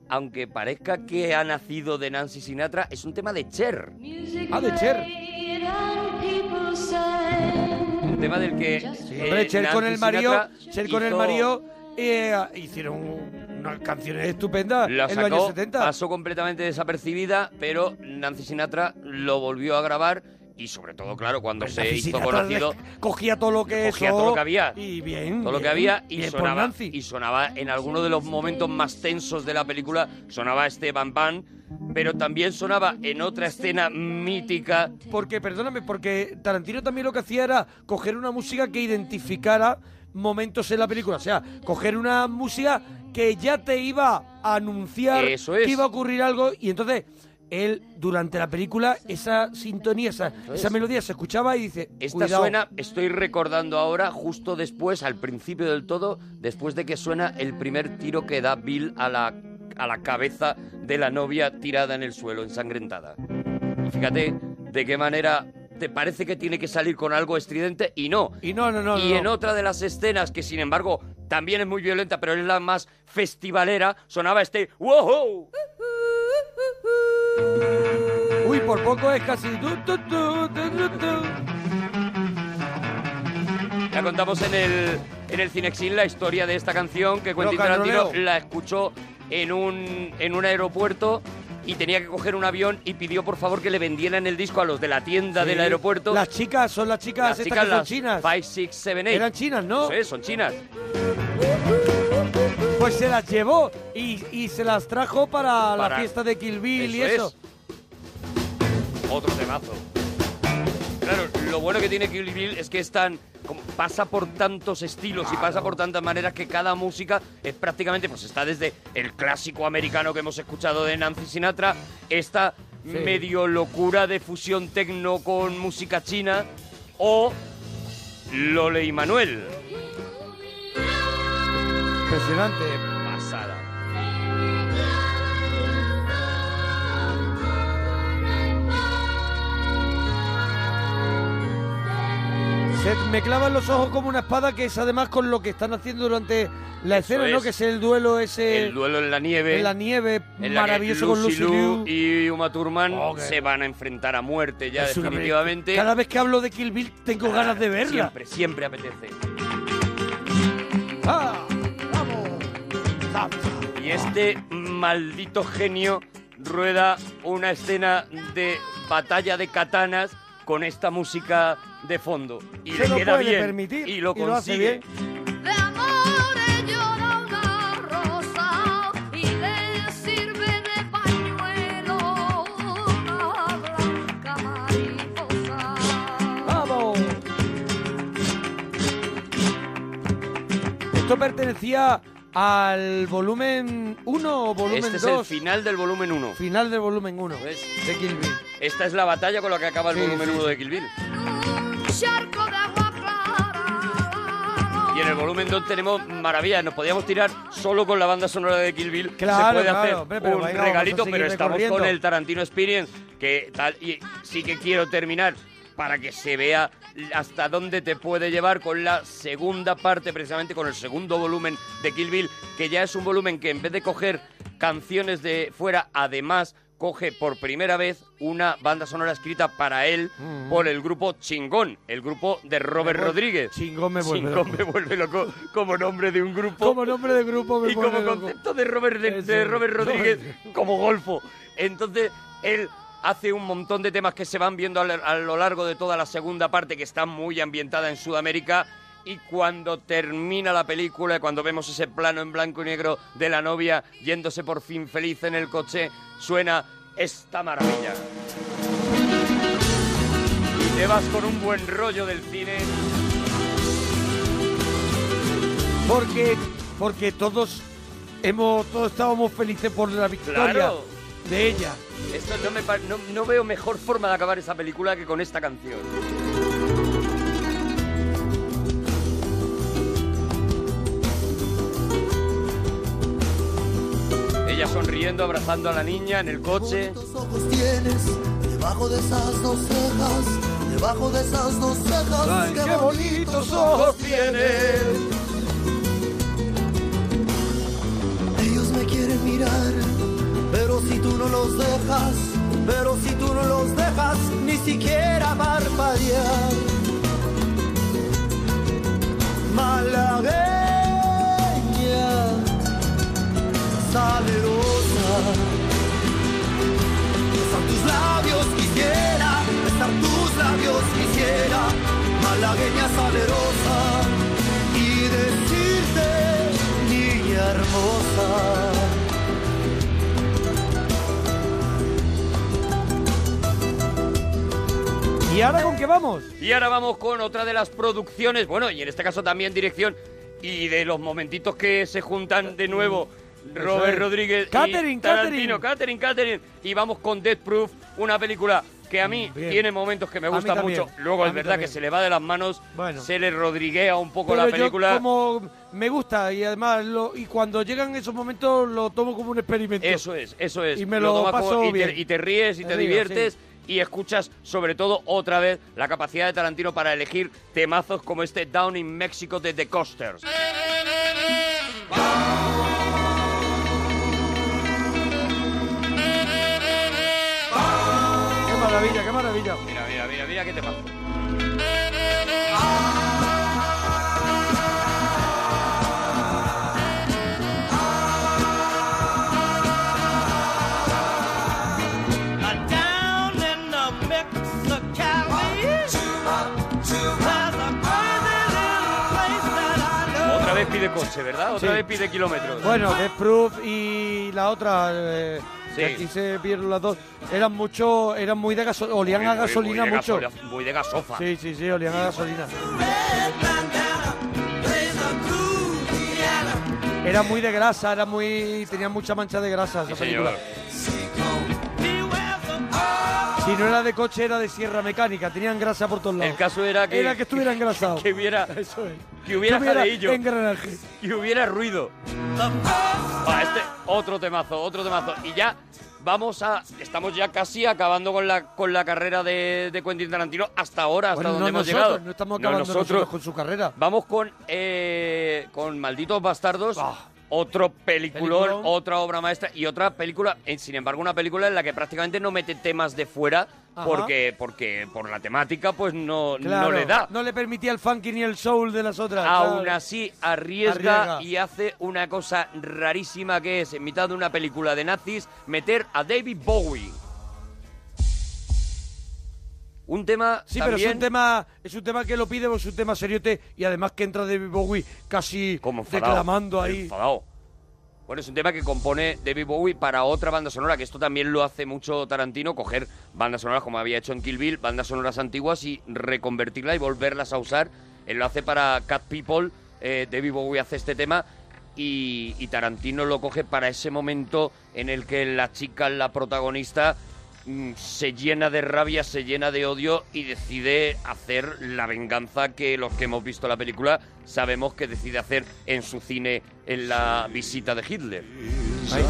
aunque parezca que ha nacido de Nancy Sinatra, es un tema de Cher. Ah, de Cher. Un tema del que. Sí, eh, hombre, Cher con Nancy el Mario, Cher con el Mario eh, hicieron unas canciones estupendas La en los años sacó, 70. pasó completamente desapercibida, pero Nancy Sinatra lo volvió a grabar y sobre todo, claro, cuando se Nancy hizo conocido, Cogía todo lo que cogía eso. todo lo que había. Y bien. todo lo que había y sonaba, Nancy. y sonaba en alguno de los momentos más tensos de la película, sonaba este Bam Bam, pero también sonaba en otra escena mítica Porque, perdóname, porque Tarantino también lo que hacía era coger una música que identificara momentos en la película. O sea, coger una música que ya te iba a anunciar Eso es. que iba a ocurrir algo y entonces él, durante la película, esa sintonía, esa, esa es. melodía se escuchaba y dice, Esta cuidado. suena, estoy recordando ahora, justo después, al principio del todo, después de que suena el primer tiro que da Bill a la, a la cabeza de la novia tirada en el suelo, ensangrentada. Y fíjate de qué manera te parece que tiene que salir con algo estridente y no. Y no, no, no. y no, en no. otra de las escenas, que sin embargo también es muy violenta, pero es la más festivalera, sonaba este ¡Wow! Uy, por poco es casi... Ya contamos en el, en el Cinexin la historia de esta canción que Quentin Tarantino la escuchó en un, en un aeropuerto y tenía que coger un avión y pidió por favor que le vendieran el disco a los de la tienda del aeropuerto. Las chicas, son las chicas Las estas son chinas. 5, 6, 7, 8. Eran chinas, ¿no? Sí, son chinas. Pues se las llevó y, y se las trajo para, la fiesta de Kill Bill y Eso eso. es. Otro temazo. Claro, lo bueno que tiene Kill Bill es que es tan, pasa por tantos estilos y pasa por tantas maneras que cada música es prácticamente, pues está desde el clásico americano que hemos escuchado de Nancy Sinatra, esta medio locura de fusión tecno con música china o Lole y Manuel. Impresionante. Se me clavan los ojos como una espada que es además con lo que están haciendo durante la Eso escena, ¿no? es. Que es el duelo ese El duelo en la nieve. en la nieve en la que maravilloso con Lucy Liu. y Uma Thurman Oh, qué- se van a enfrentar a muerte ya Es una definitivamente. Cada vez que hablo de Kill Bill tengo ganas de verla. Siempre, siempre apetece. ¡Ah! ¡Vamos! ¡Zap, Y este maldito genio rueda una escena de batalla de katanas con esta música de fondo. Y Se le lo queda puede bien. permitir y lo y lo hace consigue. bien. De amores llora una rosa y le sirve de pañuelo una blanca mariposa. ¡Vamos! Esto pertenecía al volumen 1 o volumen Este es 2. el final del volumen 1. Final del volumen 1 de Kill Bill. Esta es la batalla con la que acaba el Sí, volumen sí, 1 sí. de Kill Bill. Y en el volumen 2 tenemos maravillas. Nos podíamos tirar solo con la banda sonora de Kill Bill. Claro, Se puede claro, hacer pero un venga, regalito, pero estamos con el Tarantino Experience, que tal, y sí que quiero terminar para que se vea hasta dónde te puede llevar con la segunda parte, precisamente con el segundo volumen de Kill Bill, que ya es un volumen que en vez de coger canciones de fuera, además coge por primera vez una banda sonora escrita para él Mm. por el grupo Chingón, el grupo de Robert Rodríguez. Chingón me vuelve Chingón loco. me vuelve loco como nombre de un grupo. Como nombre de grupo me y como vuelve loco. concepto de Robert, de, de Robert Rodríguez como golfo. Entonces, él hace un montón de temas que se van viendo a lo largo de toda la segunda parte, que está muy ambientada en Sudamérica. Y cuando termina la película, cuando vemos ese plano en blanco y negro de la novia yéndose por fin feliz en el coche, suena esta maravilla. Y te vas con un buen rollo del cine. Porque, porque todos hemos, todos estábamos felices por la victoria Claro. de ella. Esto no, me no, no veo mejor forma de acabar esa película que con esta canción. Ella sonriendo, abrazando a la niña en el coche. ojos tienes debajo de esas dos cejas, debajo de esas dos cejas. Ay, qué bonitos ojos tienes. Ellos me quieren mirar, pero si tú no los dejas, pero si tú no los dejas, ni siquiera parpadear. ¿Y ahora con qué vamos? Y ahora vamos con otra de las producciones, bueno, y en este caso también dirección, y de los momentitos que se juntan de nuevo Robert es. Rodríguez Catherine, y Tarantino, Catherine, Catherine, y vamos con Death Proof, una película que a mí Bien. tiene momentos que me A mí gustan también, mucho, luego a es verdad también. que se le va de las manos, Bueno. se le rodriguea un poco Pero la película. yo como me gusta y además lo- y cuando llegan esos momentos lo tomo como un experimento. Eso es, eso es. Y me lo tomas paso como- y, bien. Te, y te ríes y te río, diviertes y escuchas sobre todo otra vez la capacidad de Tarantino para elegir temazos como este Down in Mexico de The Costers. Qué maravilla, qué maravilla. Mira, mira, mira, mira qué temazo. Pide coche, ¿verdad? Otra Sí. vez pide kilómetros. Bueno, Death Proof y la otra, eh, que Sí. aquí se vieron las dos, eran mucho, eran muy de gasolina, olían a gasolina muy de mucho. muy de gasofa. Sí, sí, sí, olían a gasolina. Era muy de grasa, era muy, tenía mucha mancha de grasa esa Sí, película. señor. Si no era de coche, era de sierra mecánica, tenían grasa por todos lados. El caso era que, Era que estuviera <laughs> engrasado. que hubiera, <laughs> Eso es. que hubiera Que hubiera jadeillo, engranaje. que hubiera ruido. Ah, este otro temazo, otro temazo. Y ya vamos a. Estamos ya casi acabando con la, con la carrera de, de Quentin Tarantino hasta ahora, hasta Bueno, donde no hemos nosotros, llegado. no estamos No acabando nosotros, nosotros. con su carrera. Vamos con, eh, con Malditos Bastardos. Otro peliculón. Peliculón. otra obra maestra y otra película, eh, sin embargo, una película en la que prácticamente no mete temas de fuera Ajá. porque, porque por la temática pues no, Claro, no le da. No le permitía el funky ni el soul de las otras. Aún claro. así arriesga, Arriesga. y hace una cosa rarísima que es, en mitad de una película de nazis, meter a David Bowie. Un tema Sí, pero es un tema, es un tema que lo pide, es un tema seriote y además que entra David Bowie casi como enfadado, declamando ahí. enfadado. Bueno, es un tema que compone David Bowie para otra banda sonora, que esto también lo hace mucho Tarantino, coger bandas sonoras como había hecho en Kill Bill, bandas sonoras antiguas y reconvertirlas y volverlas a usar. Él lo hace para Cat People, eh, David Bowie hace este tema y, y Tarantino lo coge para ese momento en el que la chica, la protagonista, se llena de rabia, se llena de odio y decide hacer la venganza que los que hemos visto la película sabemos que decide hacer en su cine en la visita de Hitler. Ahí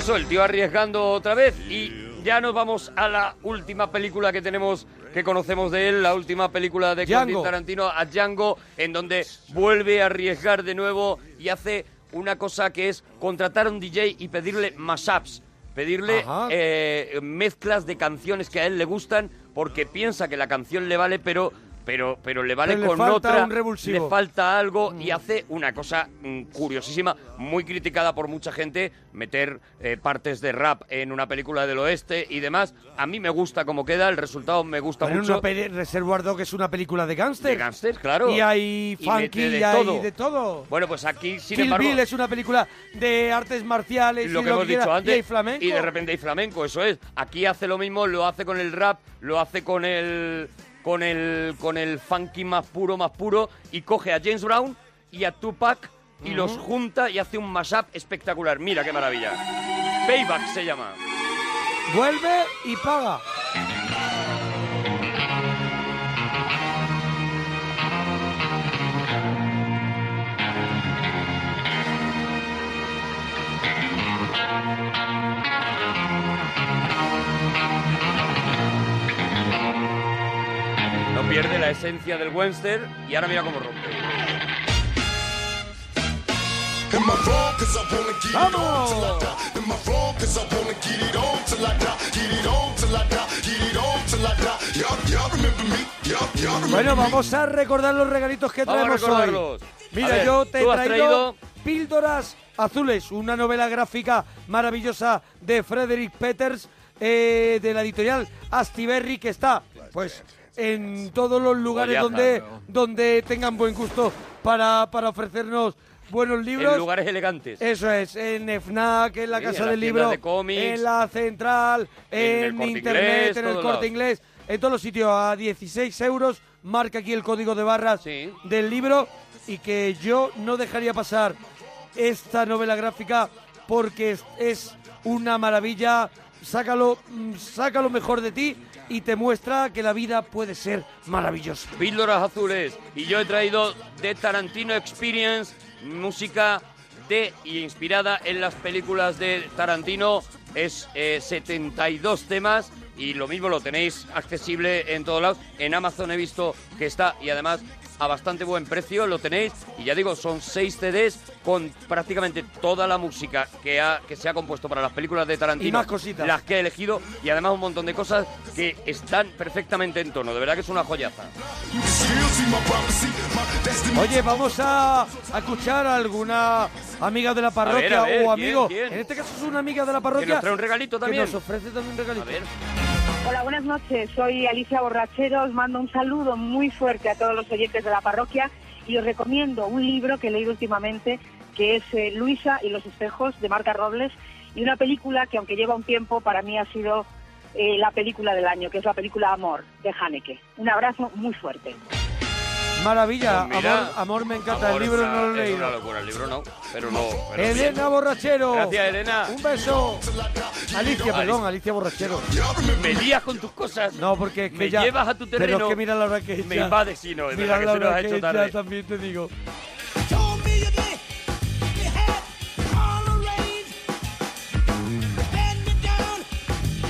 eso, el tío arriesgando otra vez y ya nos vamos a la última película que tenemos, que conocemos de él, la última película de Quentin Django. Tarantino, a Django, en donde vuelve a arriesgar de nuevo y hace una cosa que es contratar a un DJ y pedirle mashups, pedirle eh, mezclas de canciones que a él le gustan porque piensa que la canción le vale, pero... Pero, pero le vale Pero le con falta otra, un revulsivo. le falta algo y hace una cosa mm, curiosísima, muy criticada por mucha gente, meter eh, partes de rap en una película del oeste y demás. A mí me gusta cómo queda, el resultado me gusta Pero en mucho. una Reservoir Dogs es una película de gángster. De gángster, claro. Y hay funky, de y hay todo. de todo. Bueno, pues aquí, sin Kill embargo, Bill es una película de artes marciales lo y que hemos quiera, dicho antes, hay flamenco. y de repente hay flamenco, eso es. Aquí hace lo mismo, lo hace con el rap, lo hace con el con el con el funky más puro, más puro y coge a James Brown y a Tupac y los junta y hace un mashup espectacular. Mira qué maravilla. Payback se llama. Vuelve y paga. I die. Y'all, y'all remember me? Y'all, y'all remember Bueno, vamos a recordar los regalitos que Vamos traemos hoy. Mira, ver, yo te he traído, traído- Píldoras Azules, una novela gráfica maravillosa de Frederick Peters, eh, de la editorial Astiberri, que está, pues, en todos los lugares donde, ¿no? donde tengan buen gusto para, para ofrecernos buenos libros. En lugares elegantes. Eso es, en FNAC, en la Sí, Casa en del Libro, de cómics, en la Central, en Internet, Inglés, en el Corte. Inglés, en todos los sitios a 16 euros. Marca aquí el código de barras del libro y que yo no dejaría pasar esta novela gráfica porque es, es una maravilla. Sácalo, mm, saca lo mejor de ti y te muestra que la vida puede ser maravillosa. Píldoras azules. Y yo he traído de Tarantino Experience, música de y inspirada en las películas de Tarantino. Es eh, 72 temas y lo mismo lo tenéis accesible en todos lados. En Amazon he visto que está y además a bastante buen precio lo tenéis. Y ya digo, son 6 CDs con prácticamente toda la música que, ha, que se ha compuesto para las películas de Tarantino. Y más cositas. Las que he elegido y además un montón de cosas que están perfectamente en tono. De verdad que es una joyaza. Oye, vamos a, a escuchar a alguna amiga de la parroquia a ver, o ¿quién, amigo. quién? En este caso es una amiga de la parroquia. Que nos trae un regalito también. Que nos ofrece también un regalito. Hola, buenas noches. Soy Alicia Borrachero. Os mando un saludo muy fuerte a todos los oyentes de la parroquia y os recomiendo un libro que he leído últimamente que es eh, Luisa y los espejos de Marta Robles y una película que aunque lleva un tiempo para mí ha sido eh, la película del año, que es la película Amor de Haneke. Un abrazo muy fuerte. Maravilla, Pues mira, amor, amor me encanta. Amor, el libro no lo he una- Es leído. una locura, el libro no, pero no. pero Elena bien. Borrachero. Gracias, Elena. Un beso. Alicia, perdón, Alicia Borrachero. Me lías con tus cosas. No, porque es que Me ya... llevas a tu terreno. Pero es que mira la hora que Me ya. invades, sí, no, es Mira verdad que la se nos hora ha que hecho es ya, tarde. también te digo.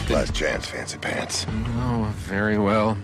Last chance, fancy pants. Oh, very well.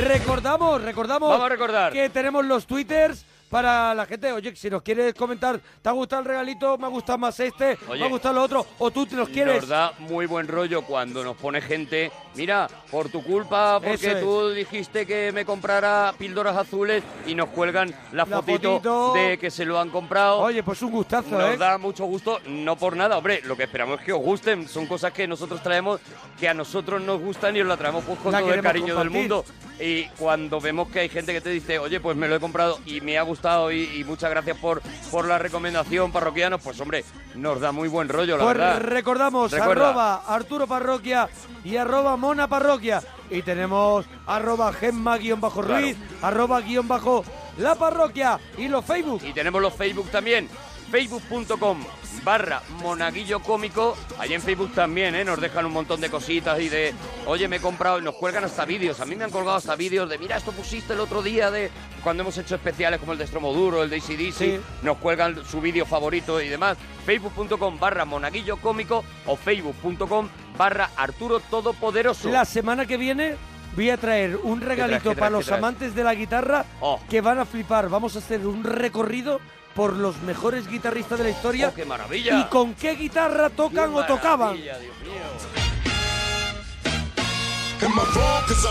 Recordamos, recordamos Vamos a recordar. que tenemos los twitters para la gente. Oye, si nos quieres comentar, ¿te ha gustado el regalito? ¿Me ha gustado más este? ¿Me Oye, ha gustado lo otro? ¿O tú te los quieres? Nos da muy buen rollo cuando nos pone gente, mira, por tu culpa, porque es. tú dijiste que me comprara píldoras azules y nos cuelgan la, La fotito, fotito. de que se lo han comprado. Oye, pues un gustazo, Nos ¿eh? da mucho gusto, no por nada, hombre, lo que esperamos es que os gusten, son cosas que nosotros traemos, que a nosotros nos gustan y os la traemos pues con La todo el cariño del mundo. Y cuando vemos que hay gente que te dice, oye, pues me lo he comprado y me ha gustado y, y muchas gracias por, por la recomendación, parroquianos, pues hombre, nos da muy buen rollo, la Pues verdad. recordamos, Recuerda. arroba Arturo Parroquia y arroba Mona Parroquia. Y tenemos arroba Gemma guion bajo Ruiz, arroba guion bajo La Parroquia y los Facebook. Y tenemos los Facebook también. Facebook.com barra monaguillo cómico. Allí en Facebook también, ¿eh? Nos dejan un montón de cositas y de, oye, me he comprado, y nos cuelgan hasta vídeos. A mí me han colgado hasta vídeos de, mira, esto pusiste el otro día de cuando hemos hecho especiales como el de Stromoduro, el de ACDC. Sí. Nos cuelgan su vídeo favorito y demás. Facebook.com barra monaguillo cómico o Facebook.com barra Arturo Todopoderoso. La semana que viene voy a traer un regalito traes, qué para los amantes de la guitarra Oh. que van a flipar. Vamos a hacer un recorrido por los mejores guitarristas de la historia. Oh, qué maravilla. ¿Y con qué guitarra tocan o tocaban?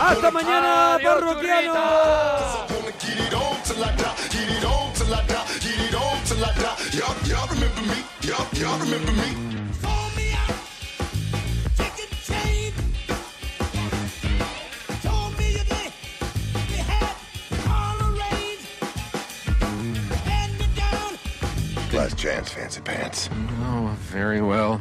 ¡Hasta mañana, Adiós, parroquianos! Last chance, fancy pants. Oh, very well.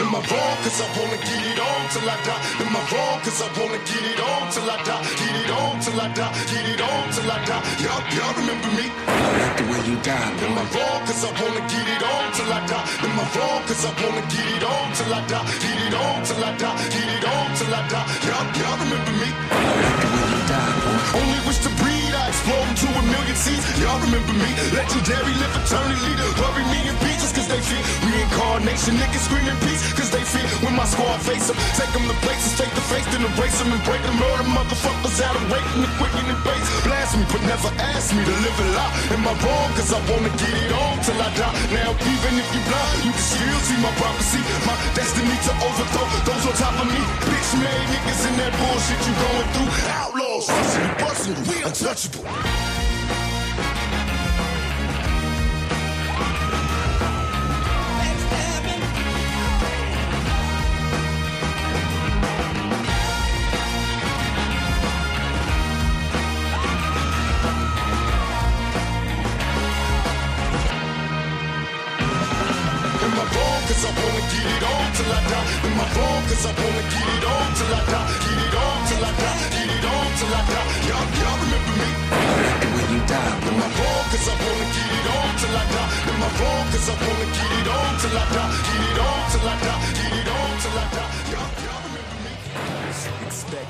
Am I wrong? Cause I wanna get it on till I die. Am I wrong? Cause I wanna get it on till I die. Get it on till I die. Get it on till I die. Y'all, y'all remember me? I like the way you die, Am I boy. wrong? Cause I wanna get it on till I die. Am I wrong? Cause I wanna get it on till I die. Get it on till I die. Get it on till I die. Y'all, y'all remember me? I like the way you die, boy. Only wish to breed, I to a million seeds. Y'all remember me? Legendary, live eternally. Bury me in pieces cause they fear. Reincarnation, niggas screaming peace cause they fear. When my squad face them, take them to places, take the face, then erase them and break them. Murder motherfuckers out of waiting and quicken and base. Blast me, but never ask me to live a lie. Am I wrong? Cause I wanna get it on till I die. Now, even if you blind, you can still see my prophecy. My destiny to overthrow those on top of me. Bitch made niggas in that bullshit you going through. Outlaws, busting, busting, we untouchable. Cause I wanna get it on till I die. In my wrong? Cause I wanna get it wrong? Cause I wanna get it on till I die. Get it on till I die.